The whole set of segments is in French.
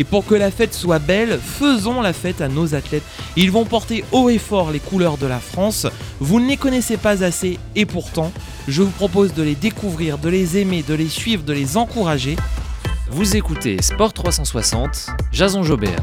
Et pour que la fête soit belle, faisons la fête à nos athlètes. Ils vont porter haut et fort les couleurs de la France. Vous ne les connaissez pas assez et pourtant, je vous propose de les découvrir, de les aimer, de les suivre, de les encourager. Vous écoutez Sport 360, Jason Jobert.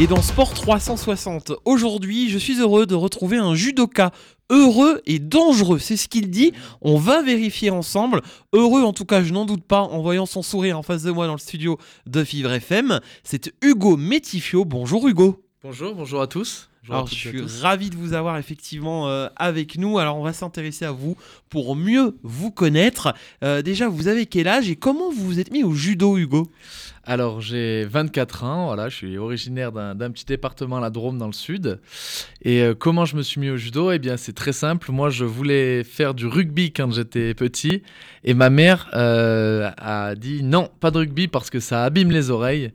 Et dans Sport 360, aujourd'hui, je suis heureux de retrouver un judoka heureux et dangereux. C'est ce qu'il dit. On va vérifier ensemble. Heureux, en tout cas, je n'en doute pas, en voyant son sourire en face de moi dans le studio de Vivre FM. C'est Hugo Métifio. Bonjour Hugo. Bonjour, bonjour à tous. Bonjour à Alors, je suis ravi de vous avoir effectivement euh, avec nous. Alors, on va s'intéresser à vous pour mieux vous connaître. Euh, déjà, vous avez quel âge et comment vous vous êtes mis au judo, Hugo? Alors, j'ai 24 ans, voilà, je suis originaire d'un petit département, la Drôme, dans le sud. Et euh, comment je me suis mis au judo? Eh bien, c'est très simple. Moi, je voulais faire du rugby quand j'étais petit. Et ma mère euh, a dit non, pas de rugby parce que ça abîme les oreilles.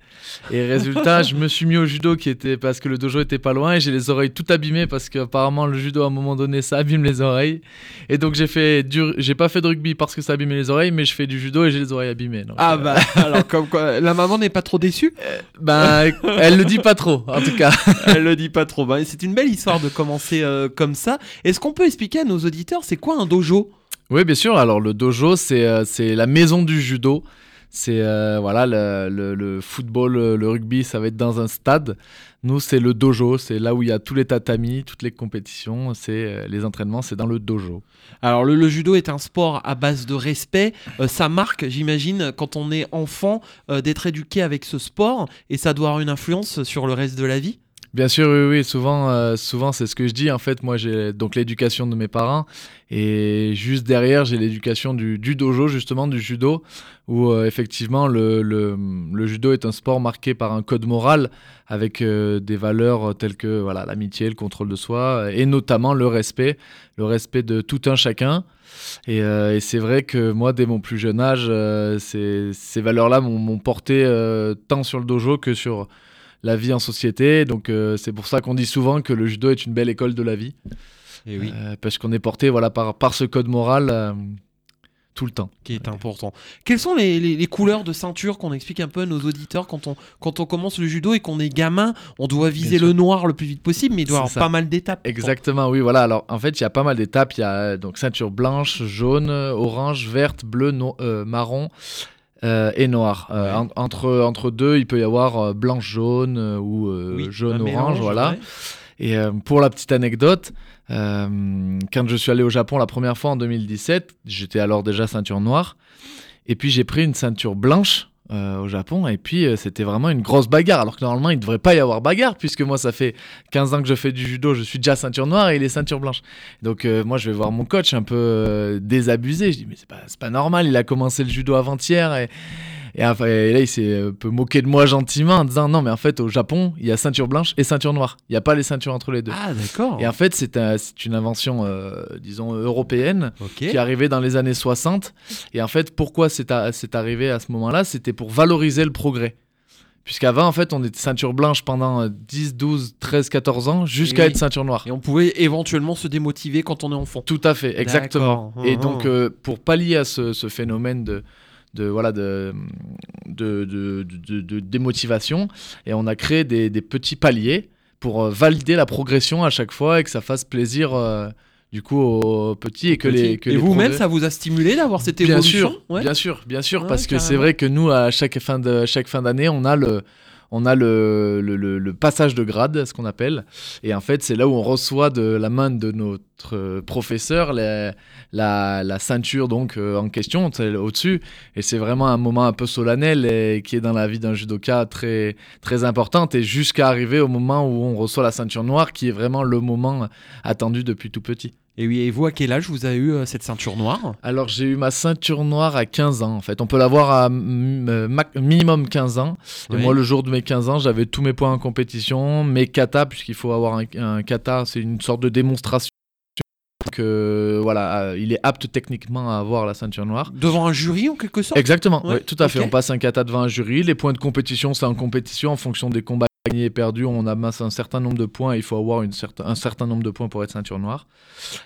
Et résultat, je me suis mis au judo qui était parce que le dojo était pas loin et j'ai les oreilles tout abîmées parce qu'apparemment le judo à un moment donné ça abîme les oreilles. Et donc j'ai fait du, j'ai pas fait de rugby parce que ça abîmait les oreilles, mais je fais du judo et j'ai les oreilles abîmées. Donc, Ah euh, bah, alors comme quoi, la maman n'est pas trop déçue ben, elle le dit pas trop, en tout cas. Elle le dit pas trop. Bah, c'est une belle histoire de commencer euh, comme ça. Est-ce qu'on peut expliquer à nos auditeurs c'est quoi un dojo? Oui, bien sûr. Alors, le dojo, c'est euh, c'est la maison du judo. C'est euh, voilà le, le- football, le, le rugby, ça va être dans un stade. Nous, c'est le dojo. C'est là où il y a tous les tatamis, toutes les compétitions. C'est euh, les entraînements, c'est dans le dojo. Alors le, judo est un sport à base de respect. Euh, ça marque, j'imagine, quand on est enfant, euh, d'être éduqué avec ce sport et ça doit avoir une influence sur le reste de la vie? Bien sûr, oui. Souvent, euh, souvent, c'est ce que je dis. En fait, moi, j'ai donc l'éducation de mes parents et juste derrière, j'ai l'éducation du, du dojo, justement, du judo, où euh, effectivement, le, judo est un sport marqué par un code moral avec euh, des valeurs telles que voilà l'amitié, le contrôle de soi et notamment le respect, le respect de tout un chacun. Et, c'est vrai que moi, dès mon plus jeune âge, ces, valeurs-là m'ont porté tant sur le dojo que sur la vie en société. Donc euh, c'est pour ça qu'on dit souvent que le judo est une belle école de la vie. Et oui, Euh, parce qu'on est porté voilà, par, par ce code moral euh, tout le temps. qui est important. Quelles sont les, les- les couleurs de ceinture qu'on explique un peu à nos auditeurs quand on, quand on commence le judo et qu'on est gamin? On doit viser le noir le plus vite possible, mais il doit y avoir ça. pas mal d'étapes. Exactement, oui, voilà. Alors en fait, il y a pas mal d'étapes. Il y a donc ceinture blanche, jaune, orange, verte, bleue, no- marron. Euh, et noir. Euh, en- entre, entre deux, il peut y avoir euh, blanche, jaune euh, ou euh, Oui, un jaune, mélange, orange, voilà. ouais. Et pour la petite anecdote, quand je suis allé au Japon la première fois en 2017, j'étais alors déjà ceinture noire. Et puis j'ai pris une ceinture blanche euh, au Japon. Et puis euh, c'était vraiment une grosse bagarre. Alors que normalement, il ne devrait pas y avoir bagarre, puisque moi, ça fait 15 ans que je fais du judo. Je suis déjà ceinture noire et il est ceinture blanche. Donc euh, moi, je vais voir mon coach un peu désabusé. Je dis, mais c'est pas, pas normal. Il a commencé le judo avant-hier. Et, et, là, il s'est un peu moqué de moi gentiment en disant, non, mais en fait, au Japon, il y a ceinture blanche et ceinture noire. Il n'y a pas les ceintures entre les deux. Ah d'accord. Et en fait, c'est un- c'est une invention, euh, disons, européenne qui est arrivée dans les années 60. Et en fait, pourquoi c'est arrivé à ce moment-là? C'était pour valoriser le progrès. Puisqu'avant, en fait, on était ceinture blanche pendant euh, 10, 12, 13, 14 ans, jusqu'à Oui. être ceinture noire. Et on pouvait éventuellement se démotiver quand on est enfant. Tout à fait, exactement. Et Mhm. donc, euh, pour pallier à ce, ce phénomène de, de, voilà, de, de, de, de- de démotivation, et on a créé des, des petits paliers pour euh, valider la progression à chaque fois et que ça fasse plaisir euh, du coup aux petits et que les que et vous-même, progrès- ça vous a stimulé d'avoir cette Bien évolution sûr, Ouais. bien sûr, bien sûr, Ouais, parce que c'est vrai que nous, à chaque fin de chaque fin d'année, on a le on a le, passage de grade, ce qu'on appelle, et en fait, c'est là où on reçoit de la main de nos euh, professeur la, ceinture donc euh, en question au-dessus. Et c'est vraiment un moment un peu solennel qui est dans la vie d'un judoka très très importante. Et jusqu'à arriver au moment où on reçoit la ceinture noire qui est vraiment le moment attendu depuis tout petit. Et oui, et vous, à quel âge vous avez eu euh, cette ceinture noire? Alors j'ai eu ma ceinture noire à 15 ans en fait. On peut l'avoir à euh, minimum 15 ans. Et Oui. moi le jour de mes 15 ans, j'avais tous mes points en compétition, mes katas, puisqu'il faut avoir un, un kata, c'est une sorte de démonstration que voilà, il est apte techniquement à avoir la ceinture noire. Devant un jury, en quelque sorte? Exactement, Ouais, oui, tout à fait. On passe un kata devant un jury. Les points de compétition, c'est en compétition en fonction des combats gagnés et perdus. On amasse un certain nombre de points. Il faut avoir une certain, un certain nombre de points pour être ceinture noire.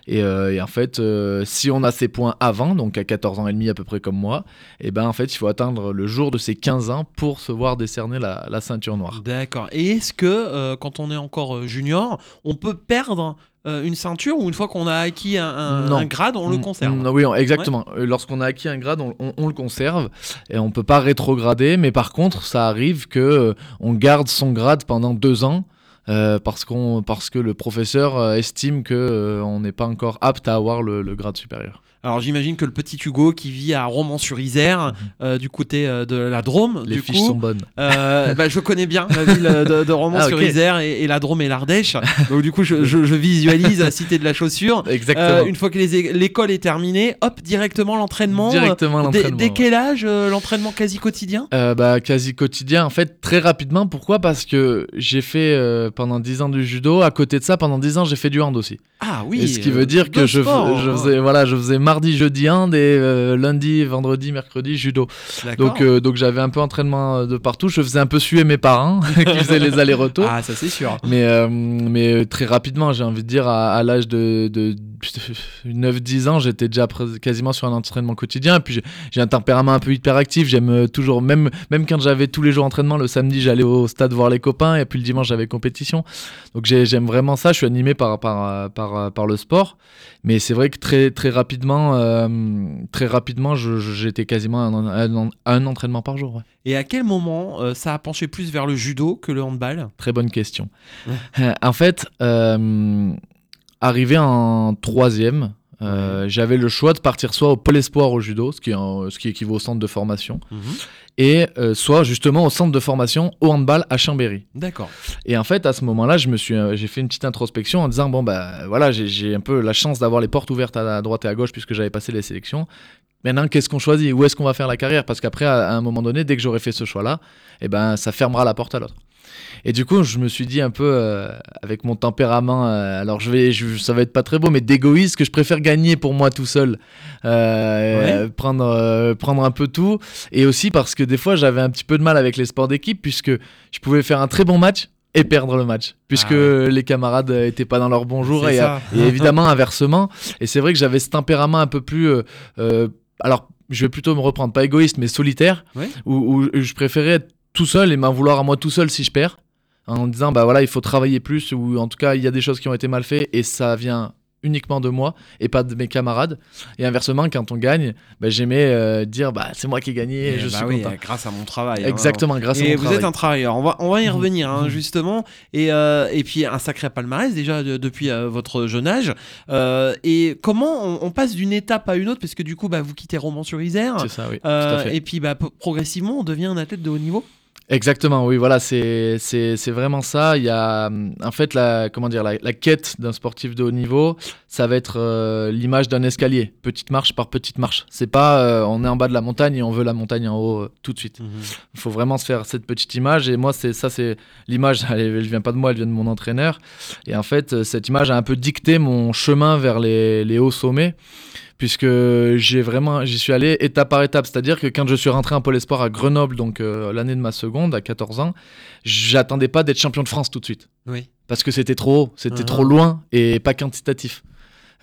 Et, euh, en fait, euh, si on a ces points avant, donc à 14 ans et demi à peu près comme moi, et ben en fait, il faut attendre le jour de ses 15 ans pour se voir décerner la, la ceinture noire. D'accord. Et est-ce que, euh, quand on est encore junior, on peut perdre euh, une ceinture ou une fois qu'on a acquis un, un- Non. un grade, on le conserve mm, Oui, exactement. Euh, Lorsqu'on a acquis un grade, on, on- on le conserve et on peut pas rétrograder. Mais par contre, ça arrive que euh, on garde son grade pendant deux ans. euh, parce, qu'on, parce que le professeur estime que euh, on n'est pas encore apte à avoir le, le grade supérieur. Alors j'imagine que le petit Hugo qui vit à Romans-sur-Isère, euh, du côté euh, de la Drôme, Les du fiches coup, sont bonnes. euh, bah, je connais bien la ville de, de Romans-sur-Isère et, et la Drôme et l'Ardèche. Donc du coup, je, je- je visualise la cité de la chaussure. Exactement. Une fois que l'école est terminée, hop, directement l'entraînement. Directement l'entraînement. Dès, ouais. quel âge l'entraînement quasi quotidien? Bah, quasi quotidien, en fait, très rapidement. Pourquoi? Parce que j'ai fait pendant 10 ans du judo. À côté de ça, pendant 10 ans, j'ai fait du hand aussi. Ah oui. et ce qui euh, veut dire que je, hein. faisais, voilà, je faisais mardi, jeudi hand et euh, lundi, vendredi, mercredi judo. Donc, euh, donc j'avais un peu entraînement de partout. Je faisais un peu suer mes parents qui faisaient les allers-retours. Ah, ça c'est sûr. Mais, euh, mais très rapidement, j'ai envie de dire, à, à l'âge de, de 9-10 ans, j'étais déjà quasiment sur un entraînement quotidien. Et puis j'ai- un tempérament un peu hyperactif. J'aime euh, toujours, même, même quand j'avais tous les jours entraînement, le samedi, j'allais au stade voir les copains. Et puis le dimanche, j'avais compétition. Donc j'ai- j'aime vraiment ça. Je suis animé par, par, euh, par, euh, par le sport. Mais c'est vrai que très, très rapidement, euh, très rapidement j'étais quasiment à un, entraînement par jour. ouais. Et à quel moment euh, ça a penché plus vers le judo que le handball? Très bonne question. En fait, euh, arrivé en troisième, euh, j'avais le choix de partir soit au pôle espoir au judo, ce qui, est ce qui équivaut au centre de formation, et euh, soit justement au centre de formation au handball à Chambéry. D'accord. Et en fait, à ce moment-là, je me suis, euh, j'ai fait une petite introspection en disant bon bah voilà, j'ai- un peu la chance d'avoir les portes ouvertes à, droite et à gauche puisque j'avais passé les sélections. Maintenant, qu'est-ce qu'on choisit? Où est-ce qu'on va faire la carrière? Parce qu'après, à, à un moment donné, dès que j'aurai fait ce choix-là, eh ben, ça fermera la porte à l'autre. Et du coup, je me suis dit un peu euh, avec mon tempérament, euh, alors je vais, je- ça va être pas très beau, mais d'égoïste que je préfère gagner pour moi tout seul, euh, prendre, prendre un peu tout, et aussi parce que des fois j'avais un petit peu de mal avec les sports d'équipe puisque je pouvais faire un très bon match et perdre le match puisque Ah les camarades étaient pas dans leur bon jour. C'est et, et évidemment inversement. Et c'est vrai que j'avais ce tempérament un peu plus, euh, alors je vais plutôt me reprendre pas égoïste mais solitaire, Ouais. où, où je préférais être tout seul et m'en vouloir à moi tout seul si je perds en disant bah voilà il faut travailler plus ou en tout cas il y a des choses qui ont été mal faites et ça vient uniquement de moi et pas de mes camarades et inversement quand on gagne bah, j'aimais euh, dire bah c'est moi qui ai gagné et Eh je bah suis oui, content grâce à mon travail. hein. exactement grâce à mon vous travail êtes un travailleur, on va, on va y Mhm. revenir hein, Mhm. justement. Et, euh, et puis un sacré palmarès déjà de- depuis euh, votre jeune âge. Et comment on, on passe d'une étape à une autre? Parce que du coup, bah, vous quittez Romans-sur-Isère. c'est ça oui tout à fait et puis bah, progressivement, on devient un athlète de haut niveau. Exactement, oui, voilà, c'est vraiment ça. Il y a, hum, en fait, la, comment dire, la, la quête d'un sportif de haut niveau, ça va être euh, l'image d'un escalier, petite marche par petite marche. C'est pas, euh, on est en bas de la montagne et on veut la montagne en haut euh, tout de suite. Il faut vraiment se faire cette petite image. Et moi, c'est ça, c'est l'image. Elle, elle vient pas de moi, elle vient de mon entraîneur. Et en fait, cette image a un peu dicté mon chemin vers les, les hauts sommets. Puisque j'ai vraiment, j'y suis allé étape par étape. C'est-à-dire que quand je suis rentré en Pôle Espoir à Grenoble, donc euh, l'année de ma seconde, à 14 ans, j'attendais pas d'être champion de France tout de suite. Oui. Parce que c'était trop haut, c'était Ah. trop loin et pas quantitatif.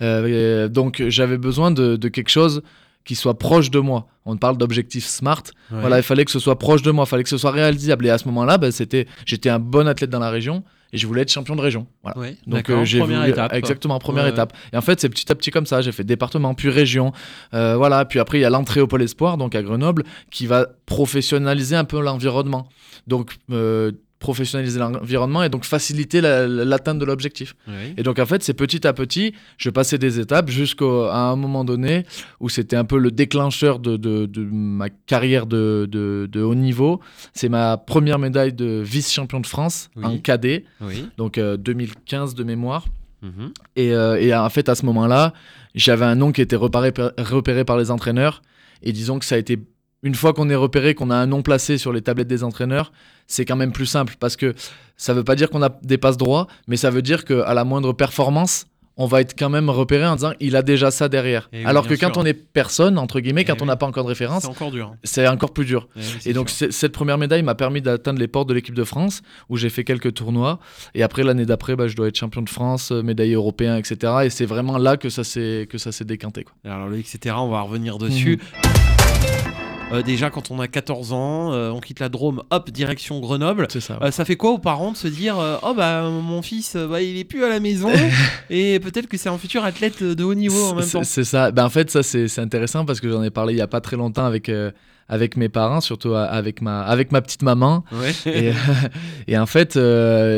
Euh, donc j'avais besoin de, de quelque chose qui soit proche de moi. On parle d'objectif smart. Voilà, il fallait que ce soit proche de moi, il fallait que ce soit réalisable. Et à ce moment-là, bah, c'était, j'étais un bon athlète dans la région et je voulais être champion de région. Voilà. Ouais, Donc euh, j'ai première voulu- étape. exactement première Ouais, étape. Et en fait c'est petit à petit comme ça. J'ai fait département puis région, Euh, voilà. Puis après il y a l'entrée au pôle espoir donc à Grenoble qui va professionnaliser un peu l'environnement. Donc euh, professionnaliser l'environnement et donc faciliter la- l'atteinte de l'objectif. Et donc en fait, c'est petit à petit, je passais des étapes jusqu'à un moment donné où c'était un peu le déclencheur de, de- de ma carrière de, haut niveau. C'est ma première médaille de vice-champion de France Oui. en cadet, Oui. donc euh, 2015 de mémoire. Mhm. Et, euh, et en fait, à ce moment-là, j'avais un nom qui était repéré, repéré par les entraîneurs. Et disons que ça a été. Une fois qu'on est repéré, qu'on a un nom placé sur les tablettes des entraîneurs, c'est quand même plus simple parce que ça veut pas dire qu'on a des passes droits, mais ça veut dire qu'à la moindre performance, on va être quand même repéré en disant il a déjà ça derrière. Eh oui, Alors que quand sûr. on est personne, entre guillemets, Eh quand on oui. n'a pas encore de référence, C'est encore dur. c'est encore plus dur. Eh oui, Et donc cette première médaille m'a permis d'atteindre les portes de l'équipe de France, où j'ai fait quelques tournois. Et après l'année d'après, bah, je dois être champion de France, euh, médaillé européen, etc. Et c'est vraiment là que ça s'est que ça s'est décanté. Quoi. Alors le etc. On va revenir dessus. Mhm. Euh, déjà quand on a 14 ans, euh, on quitte la Drôme, hop direction Grenoble. C'est ça. Euh, ça fait quoi aux parents de se dire oh bah mon fils bah, il est plus à la maison et peut-être que c'est un futur athlète de haut niveau en même temps. C'est ça. Ben, en fait, ça c'est intéressant parce que j'en ai parlé il y a pas très longtemps avec avec mes parents, surtout avec ma avec ma petite maman. Ouais. Et, et en fait,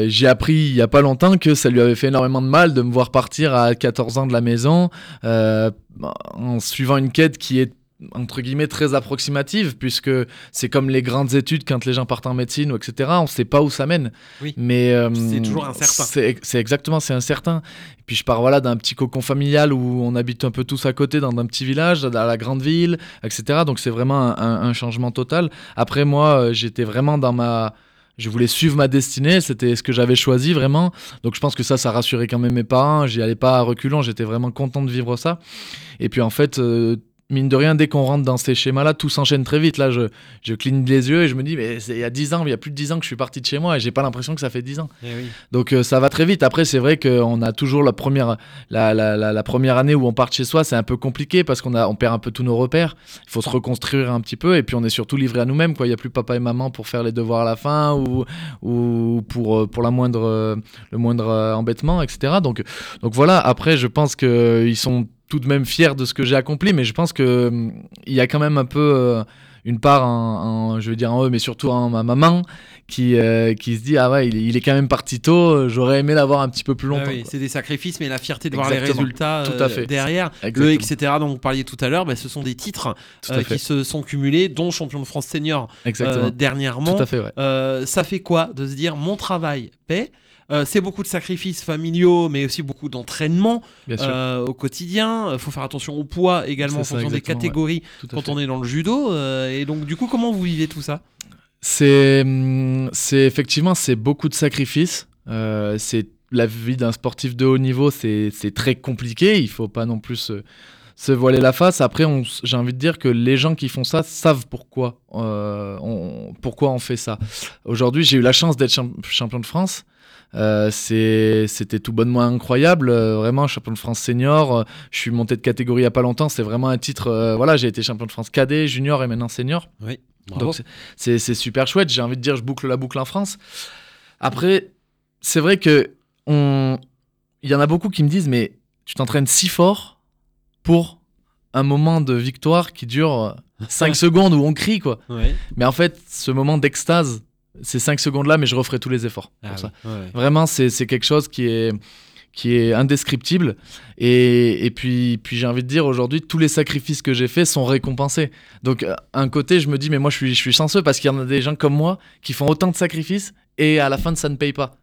j'ai appris il y a pas longtemps que ça lui avait fait énormément de mal de me voir partir à 14 ans de la maison en suivant une quête qui est entre guillemets très approximative puisque c'est comme les grandes études quand les gens partent en médecine ou etc on sait pas où ça mène Oui. mais euh, C'est toujours incertain. c'est exactement c'est incertain et puis je pars voilà d'un petit cocon familial où on habite un peu tous à côté dans un petit village à la grande ville etc donc c'est vraiment un, un- un changement total après moi euh, j'étais vraiment dans ma je voulais suivre ma destinée, c'était ce que j'avais choisi vraiment. Donc je pense que ça, ça rassurait quand même mes parents. J'y allais pas à reculons, j'étais vraiment content de vivre ça. Et puis en fait, euh, mine de rien, dès qu'on rentre dans ces schémas-là, tout s'enchaîne très vite. Là, je, je cligne les yeux et je me dis, mais il y a 10 ans, il y a plus de 10 ans que je suis parti de chez moi et j'ai pas l'impression que ça fait 10 ans. Eh oui. Donc euh, ça va très vite. Après, c'est vrai qu'on a toujours la première, la, la, la, la première année où on part de chez soi, c'est un peu compliqué parce qu'on a, on perd un peu tous nos repères. Il faut se reconstruire un petit peu et puis on est surtout livré à nous-mêmes. quoi. Il n'y a plus papa et maman pour faire les devoirs à la fin ou, ou pour, euh, pour la moindre, euh, le moindre embêtement, etc. Donc, donc voilà, après, je pense qu'ils sont tout de même fiers de ce que j'ai accompli, mais je pense que hum, il y a quand même un peu... euh, une part en, en- je veux dire en eux, mais surtout en ma maman, qui, euh, qui se dit ah ouais, il, est- il est quand même parti tôt. J'aurais aimé l'avoir un petit peu plus Ah longtemps. oui, c'est des sacrifices, mais la fierté de voir les résultats Tout euh, à fait. derrière. Exactement. Le etc. dont vous parliez tout à l'heure, bah, ce sont des titres euh, qui se sont cumulés, dont champion de France senior dernièrement. Tout à fait, ouais. Ça fait quoi de se dire mon travail paie Euh, c'est beaucoup de sacrifices familiaux, mais aussi beaucoup d'entraînement euh, au quotidien. Il faut faire attention au poids également en fonction des ouais. catégories quand fait. on est dans le judo. euh, et donc, du coup, comment vous vivez tout ça? C'est, hum, c'est effectivement, c'est beaucoup de sacrifices. Euh, c'est la vie d'un sportif de haut niveau, c'est, très compliqué. Il faut pas non plus se, se voiler la face. Après, j'ai envie de dire que les gens qui font ça savent pourquoi, euh, on, pourquoi on fait ça. Aujourd'hui, j'ai eu la chance d'être champ- champion de France. Euh, c'était tout bonnement incroyable, euh, vraiment champion de France senior. je suis monté de catégorie il y a pas longtemps. C'est vraiment un titre. euh, voilà, j'ai été champion de France cadet, junior et maintenant senior. Oui. Donc c'est- super chouette. J'ai envie de dire, je boucle la boucle en France. Après, c'est vrai que on, il y en a beaucoup qui me disent, mais tu t'entraînes si fort pour un moment de victoire qui dure 5 secondes où on crie quoi. Ouais. Mais en fait, ce moment d'extase, ces 5 secondes là, mais je referai tous les efforts pour Ah ça. oui, ouais. Vraiment, c'est c'est quelque chose qui est, qui est indescriptible. Et, et puis, puis j'ai envie de dire, aujourd'hui, tous les sacrifices que j'ai faits sont récompensés. Donc, euh, un côté, je me dis, mais moi, je suis, je suis chanceux parce qu'il y en a des gens comme moi qui font autant de sacrifices et à la fin, ça ne paye pas.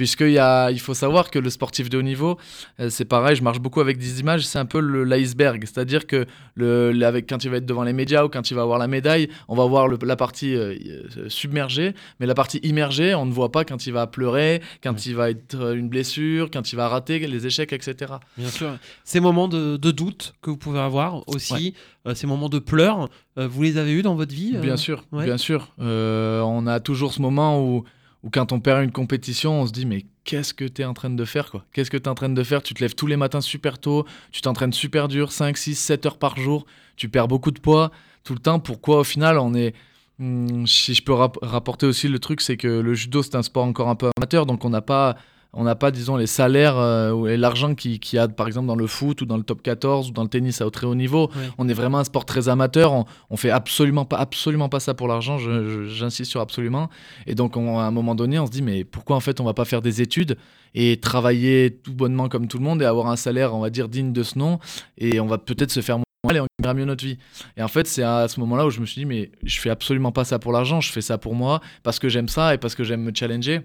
Puisqu'il y a, il faut savoir que le sportif de haut niveau, euh, c'est pareil, je marche beaucoup avec des images, c'est un peu l'iceberg. C'est-à-dire que le, avec, quand il va être devant les médias ou quand il va avoir la médaille, on va voir le- la partie euh, euh, submergée, mais la partie immergée, on ne voit pas quand il va pleurer, quand il va être une blessure, quand il va rater, les échecs, etc. Bien sûr. Ces moments de, de doute que vous pouvez avoir aussi, euh, ces moments de pleurs, euh, vous les avez eus dans votre vie Bien sûr, ouais. bien sûr. On a toujours ce moment où, où quand on perd une compétition, on se dit mais qu'est-ce que tu es en train de faire quoi? Qu'est-ce que tu es en train de faire? Tu te lèves tous les matins super tôt, tu t'entraînes super dur, 5, 6, 7 heures par jour, tu perds beaucoup de poids tout le temps. Pourquoi au final on est... Hmm, si je peux rap- rapporter aussi le truc, c'est que le judo c'est un sport encore un peu amateur, donc on n'a pas on n'a pas, disons, les salaires euh, ou l'argent qu'il qui y a, par exemple, dans le foot ou dans le top 14 ou dans le tennis à très haut niveau. On est vraiment un sport très amateur. On, on fait absolument pas, absolument pas ça pour l'argent. J'insiste sur absolument. Et donc, on- à un moment donné, on se dit, mais pourquoi en fait on va pas faire des études et travailler tout bonnement comme tout le monde et avoir un salaire, on va dire, digne de ce nom Et on va peut-être se faire moins mal et on gagnera mieux notre vie. Et en fait, c'est à ce moment-là où je me suis dit, mais je fais absolument pas ça pour l'argent. Je fais ça pour moi parce que j'aime ça et parce que j'aime me challenger.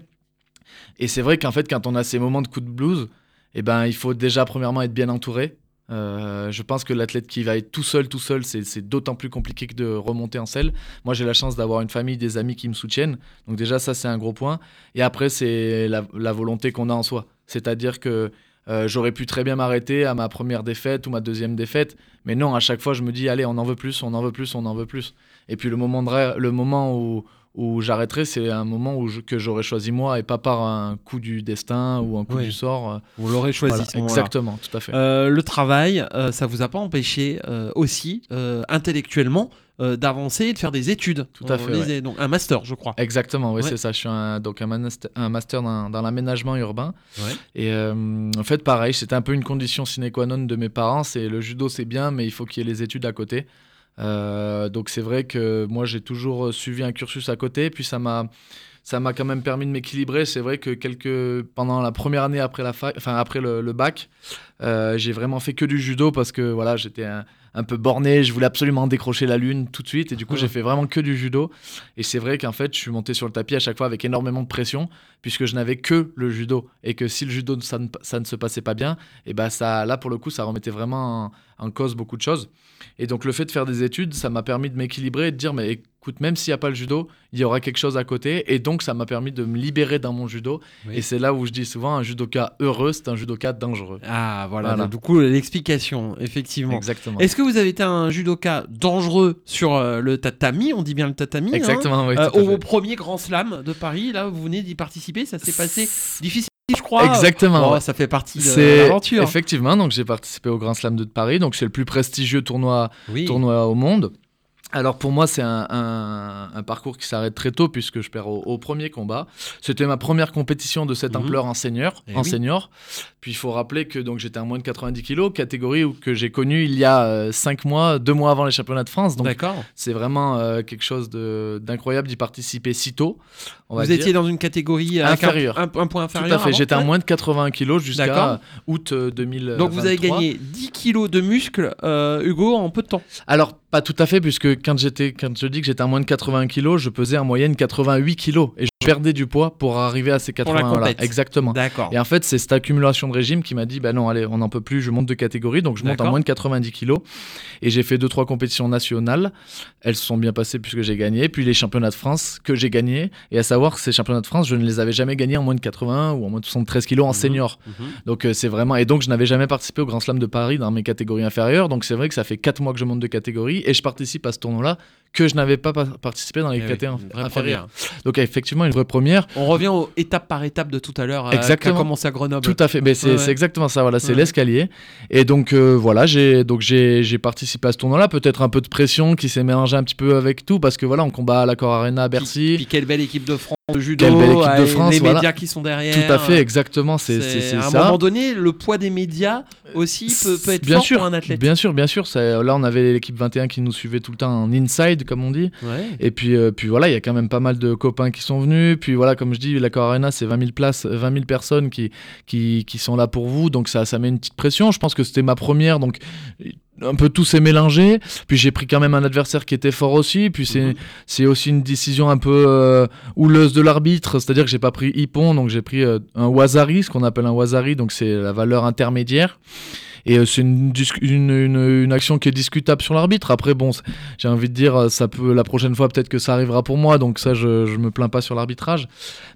Et c'est vrai qu'en fait, quand on a ces moments de coup de blues, eh ben, il faut déjà premièrement être bien entouré. Euh, je pense que l'athlète qui va être tout seul, tout seul, c'est d'autant plus compliqué que de remonter en selle. Moi, j'ai la chance d'avoir une famille, des amis qui me soutiennent. Donc déjà, ça, c'est un gros point. Et après, c'est la, volonté qu'on a en soi. C'est-à-dire que euh, j'aurais pu très bien m'arrêter à ma première défaite ou ma deuxième défaite. Mais non, à chaque fois, je me dis, allez, on en veut plus, on en veut plus, on en veut plus. Et puis le moment, de le moment où, où j'arrêterai, c'est un moment où je- que j'aurais choisi moi et pas par un coup du destin ou un coup Oui. du sort. euh, Vous l'aurez choisi voilà, exactement, tout à fait. Euh, le travail, euh, ça vous a pas empêché euh, aussi intellectuellement d'avancer et de faire des études. Tout à fait, Donc un master, je crois. Exactement, oui, Ouais. c'est ça. Je suis un, donc un, master- un master dans, dans l'aménagement urbain. Ouais. Et euh, en fait, pareil, c'était un peu une condition sine qua non de mes parents. C'est le judo, c'est bien, mais il faut qu'il y ait les études à côté. Euh, donc c'est vrai que moi, j'ai toujours suivi un cursus à côté. Puis ça m'a, ça m'a quand même permis de m'équilibrer. C'est vrai que quelques, pendant la première année après la fac, enfin après le, le bac, euh, j'ai vraiment fait que du judo parce que voilà, j'étais un, un peu borné. Je voulais absolument décrocher la lune tout de suite. Et du coup, Ouais. j'ai fait vraiment que du judo. Et c'est vrai qu'en fait, je suis monté sur le tapis à chaque fois avec énormément de pression, puisque je n'avais que le judo. Et que si le judo, ça ne, ça ne se passait pas bien, et ben ça, là, pour le coup, ça remettait vraiment en, cause beaucoup de choses. Et donc, le fait de faire des études, ça m'a permis de m'équilibrer et de dire, mais écoute, même s'il n'y a pas le judo, il y aura quelque chose à côté. Et donc, ça m'a permis de me libérer dans mon judo. Oui. Et c'est là où je dis souvent, un judoka heureux, c'est un judoka dangereux. Ah voilà, Voilà. du coup l'explication, effectivement. Exactement. Est-ce que vous avez été un judoka dangereux sur euh, le tatami? On dit bien le tatami. hein Exactement, oui. Euh, au premier Grand Slam de Paris, là, vous venez d'y participer, ça s'est passé difficile, je crois. Exactement, ça fait partie de l'aventure. effectivement donc j'ai participé au Grand Slam de Paris donc c'est le plus prestigieux tournoi Oui. tournoi au monde. Alors pour moi c'est un, un- un parcours qui s'arrête très tôt puisque je perds au, au premier combat. C'était ma première compétition de cette Mhm. ampleur en senior. Eh en oui. senior. Puis il faut rappeler que donc j'étais à moins de 90 kilos, catégorie où- que j'ai connue il y a 5 mois, 2 mois avant les championnats de France. Donc c'est vraiment euh, quelque chose d'incroyable d'y participer si tôt. on va Vous dire. étiez dans une catégorie un- Inférieure. Un, un point Tout inférieur. à fait, j'étais à moins de 80 kilos jusqu'à euh, août euh, 2000. Donc vous avez gagné 10 kilos de muscles, euh, Hugo, en peu de temps. Alors, pas tout à fait, puisque quand, j'étais, quand je dis que j'étais à moins de 80 kilos, je pesais en moyenne 88 kilos. Et perdais du poids pour arriver à ces Pour la 80 voilà. compète. Exactement. D'accord. Et en fait, c'est cette accumulation de régime qui m'a dit bah non, allez, on n'en peut plus, je monte de catégorie. Donc, je monte à moins de 90 kilos. Et j'ai fait 2-3 compétitions nationales. Elles se sont bien passées puisque j'ai gagné. Puis les championnats de France que j'ai gagnés. Et à savoir que ces championnats de France, je ne les avais jamais gagnés en moins de 80 ou en moins de 73 kilos en Mhm. senior. Mhm. Donc euh, c'est vraiment et donc je n'avais jamais participé au Grand Slam de Paris dans mes catégories inférieures. Donc c'est vrai que ça fait 4 mois que je monte de catégorie et je participe à ce tournoi-là que je n'avais pas pa- participé dans les Eh oui, vraie première. Donc effectivement une vraie première. On revient aux étapes par étape de tout à l'heure, euh, qui a Exactement. commencé à Grenoble. Tout à fait, mais c'est Ouais, exactement ça. Voilà, c'est Ouais. l'escalier. Et donc euh, voilà, j'ai donc j'ai participé à ce tournoi-là. Peut-être un peu de pression qui s'est mélangée un petit peu avec tout parce que voilà, on combat à l'Accor Arena à Bercy. Puis quelle belle équipe de France de judo, Quelle belle équipe de France, les voilà. médias qui sont derrière. Tout à fait, exactement. C'est c'est à un ça. moment donné, le poids des médias aussi peut, peut être bien fort sûr, pour un athlète. Bien sûr, bien sûr. ça- là, on avait l'équipe 21 qui nous suivait tout le temps en inside, comme on dit. Ouais. Et puis, euh, puis voilà, il y a quand même pas mal de copains qui sont venus. Puis voilà, comme je dis, l'Accor Arena, c'est 20 000 places, 20 000 personnes qui, qui, qui sont là pour vous. Donc ça, ça met une petite pression. Je pense que c'était ma première, donc un peu tout s'est mélangé. Puis j'ai pris quand même un adversaire qui était fort aussi. Puis c'est Mhm. c'est aussi une décision un peu euh, houleuse de l'arbitre. C'est-à-dire que j'ai pas pris Hippon, donc j'ai pris euh, un Wazari, ce qu'on appelle un Wazari, donc c'est la valeur intermédiaire. Et euh, c'est une, une, une, une action qui est discutable sur l'arbitre. Après, bon, j'ai envie de dire, euh, ça peut la prochaine fois peut-être que ça arrivera pour moi, donc ça, je, je me plains pas sur l'arbitrage.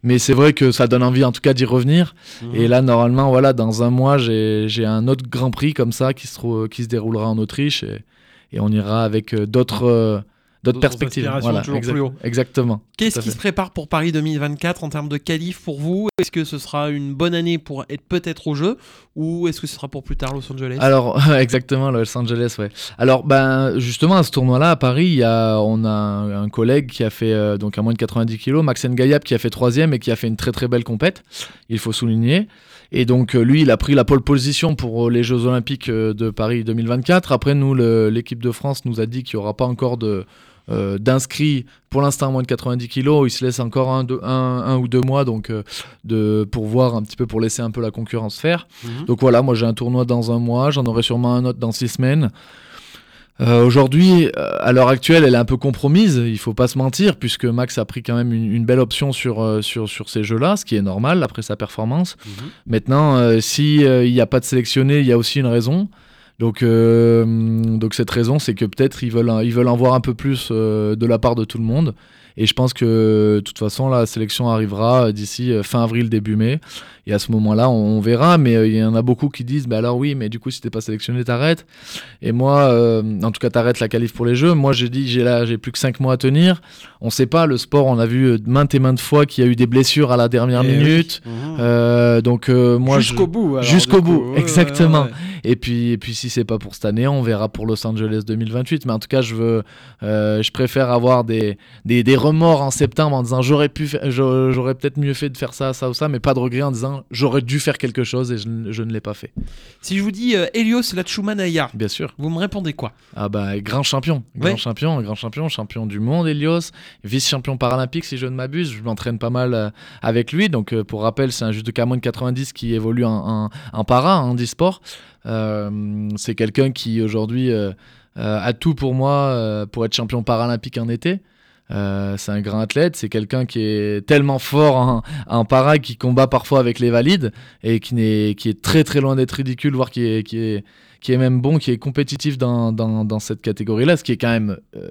Mais c'est vrai que ça donne envie, en tout cas, d'y revenir. Mhm. Et là, normalement, voilà, dans un mois, j'ai un autre Grand Prix comme ça qui se, qui se déroulera en Autriche et, et on ira avec euh, d'autres d'autres perspectives. Voilà, toujours exact- plus haut. exactement. Qu'est-ce qui se prépare pour Paris 2024 en termes de qualif pour vous? Est-ce que ce sera une bonne année pour être peut-être au jeu ou est-ce que ce sera pour plus tard Los Angeles? Alors, exactement, Los Angeles, ouais. Alors, ben, justement, à ce tournoi-là, à Paris, il y a, on a un, un collègue qui a fait, euh, donc à moins de 90 kilos, Max Ngayab, qui a fait troisième et qui a fait une très très belle compète, il faut souligner. Et donc, euh, lui, il a pris la pole position pour euh, les Jeux Olympiques de Paris 2024. Après, nous, l'équipe de France nous a dit qu'il n'y aura pas encore de. Euh, d'inscrits pour l'instant à moins de 90 kilos il se laisse encore un, deux- un, un ou deux mois donc euh, de, pour voir un petit peu pour laisser un peu la concurrence faire Mhm. donc voilà, moi j'ai un tournoi dans un mois, j'en aurai sûrement un autre dans six semaines. Euh, Aujourd'hui, euh, à l'heure actuelle, elle est un peu compromise, il faut pas se mentir, puisque Max a pris quand même une, une belle option sur, sur, sur ces jeux-là, ce qui est normal après sa performance. Mhm. Maintenant, euh, si euh, il n'y a pas de sélectionné, il y a aussi une raison. Donc, euh, donc cette raison, c'est que peut-être ils veulent, ils veulent en voir un peu plus euh, de la part de tout le monde. Et je pense que de toute façon, la sélection arrivera d'ici euh, fin avril, début mai. Et à ce moment-là, on, on verra. Mais euh, il y en a beaucoup qui disent, bah alors oui, mais du coup, si t'es pas sélectionné, t'arrêtes. Et moi, euh, en tout cas, t'arrêtes la qualif pour les Jeux. Moi, j'ai dit, j'ai là, j'ai plus que 5 mois à tenir. On sait pas, le sport, on a vu euh, maintes et maintes fois qu'il y a eu des blessures à la dernière Eh minute. Mhm. Euh, donc euh, moi, Jusqu'au bout. Jusqu'au bout, Ouais, exactement. ouais. et puis, et puis si c'est pas pour cette année, on verra pour Los Angeles 2028. Mais en tout cas, je veux, euh, je préfère avoir des, des, des remords en septembre en disant j'aurais pu, j'aurais peut-être mieux fait de faire ça, ça ou ça, mais pas de regret en disant j'aurais dû faire quelque chose et je, ne- je ne l'ai pas fait. Si je vous dis euh, Helios Lachumanaya, Bien sûr. vous me répondez quoi? Ah bah grand champion, grand Ouais. champion, grand champion, champion du monde, Elios, vice-champion paralympique si je ne m'abuse. Je m'entraîne pas mal euh, avec lui. Donc euh, pour rappel, c'est un moins de 90 qui évolue en, en, en para, en e-sport. Euh, c'est quelqu'un qui aujourd'hui a tout pour moi pour être champion paralympique en été. Euh, c'est un grand athlète, c'est quelqu'un qui est tellement fort en, en para qui combat parfois avec les valides et qui, n'est, qui est très très loin d'être ridicule, voire qui est, qui est, qui est même bon, qui est compétitif dans, dans, dans cette catégorie-là, ce qui est quand même euh,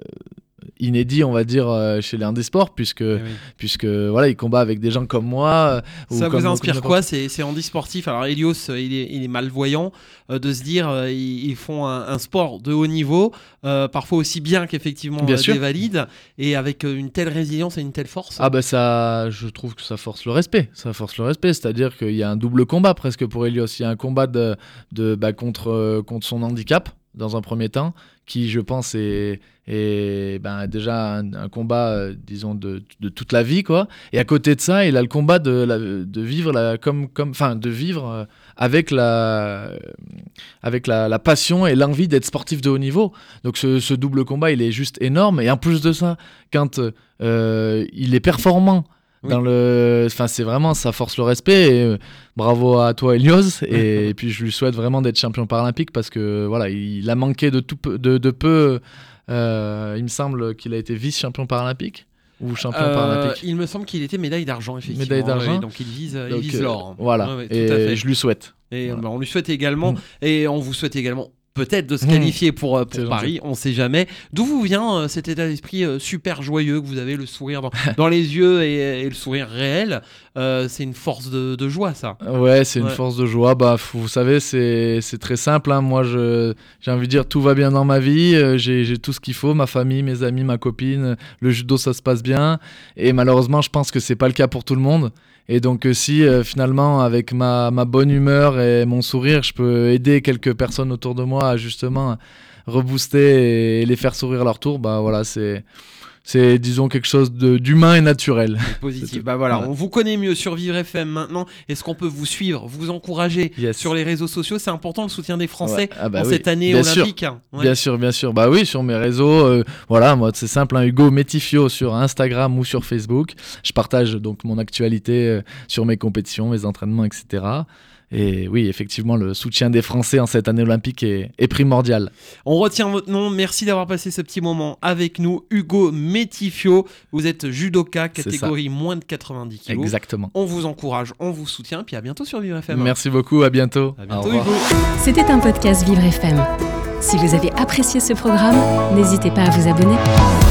inédit, on va dire, euh, chez les handisports, puisque, Eh oui. puisque voilà, il combat avec des gens comme moi. euh, ou Ça comme vous inspire quoi C'est c'est handisportif. Alors Helios, euh, il est, il est malvoyant euh, de se dire euh, ils, font un, un sport de haut niveau, euh, parfois aussi bien qu'effectivement sûr. des valides, et avec une telle résilience et une telle force. Ah bah ça, je trouve que ça force le respect. Ça force le respect, c'est-à-dire qu'il y a un double combat presque pour Elios. Il y a un combat de, de bah, contre contre son handicap dans un premier temps, qui je pense est, ben, déjà un, combat, euh, disons de, toute la vie quoi. Et à côté de ça, il a le combat de, vivre comme comme, de vivre euh, avec la avec la, passion et l'envie d'être sportif de haut niveau. Donc ce, double combat, il est juste énorme. Et en plus de ça, quand euh, il est performant Oui. dans le, enfin c'est vraiment ça force le respect. Et, euh, bravo à toi Elios. Et, et puis je lui souhaite vraiment d'être champion paralympique parce que voilà, il a manqué de tout peu, de, de peu. euh, il me semble qu'il a été vice champion paralympique ou champion Euh, paralympique. il me semble qu'il était médaille d'argent, effectivement. Médaille d'argent. Donc il vise, il vise l'or. Voilà. Ouais, ouais, tout et à fait. je lui souhaite. Et Voilà. bah, on lui souhaite également, Mm. et on vous souhaite également peut-être de se Mm. qualifier pour, euh, gentil. Paris, on sait jamais. D'où vous vient euh, cet état d'esprit euh, super joyeux que vous avez, le sourire dans, dans les yeux et, et le sourire réel Euh, C'est une force de, de joie, ça. Ouais, c'est une force de joie. Bah, vous savez, c'est très simple. hein. Moi, j'ai envie de dire tout va bien dans ma vie. J'ai j'ai tout ce qu'il faut, ma famille, mes amis, ma copine. Le judo, ça se passe bien. Et malheureusement, je pense que c'est pas le cas pour tout le monde. Et donc, euh, si euh, finalement, avec ma, ma bonne humeur et mon sourire, je peux aider quelques personnes autour de moi à justement rebooster et les faire sourire à leur tour, bah voilà, c'est c'est disons quelque chose de- d'humain et naturel. Positif. Bah voilà, Voilà. on vous connaît mieux sur Vivre FM maintenant. Est-ce qu'on peut vous suivre, vous encourager Yes. sur les réseaux sociaux? C'est important le soutien des Français Ouais. Ah bah en oui. cette année Bien sûr. olympique. hein. Ouais. Bien sûr, bien sûr. Bah oui, sur mes réseaux, euh, voilà, moi c'est simple, hein, Hugo Métifio sur Instagram ou sur Facebook. Je partage donc mon actualité euh, sur mes compétitions, mes entraînements, etc. Et oui, effectivement, le soutien des Français en cette année olympique est, est primordial. On retient votre nom. Merci d'avoir passé ce petit moment avec nous. Hugo Métifio, vous êtes judoka, catégorie moins de 90 kg. Exactement. On vous encourage, on vous soutient, puis à bientôt sur Vivre FM. Merci beaucoup, à bientôt. À bientôt. Hugo. C'était un podcast Vivre FM. Si vous avez apprécié ce programme, n'hésitez pas à vous abonner.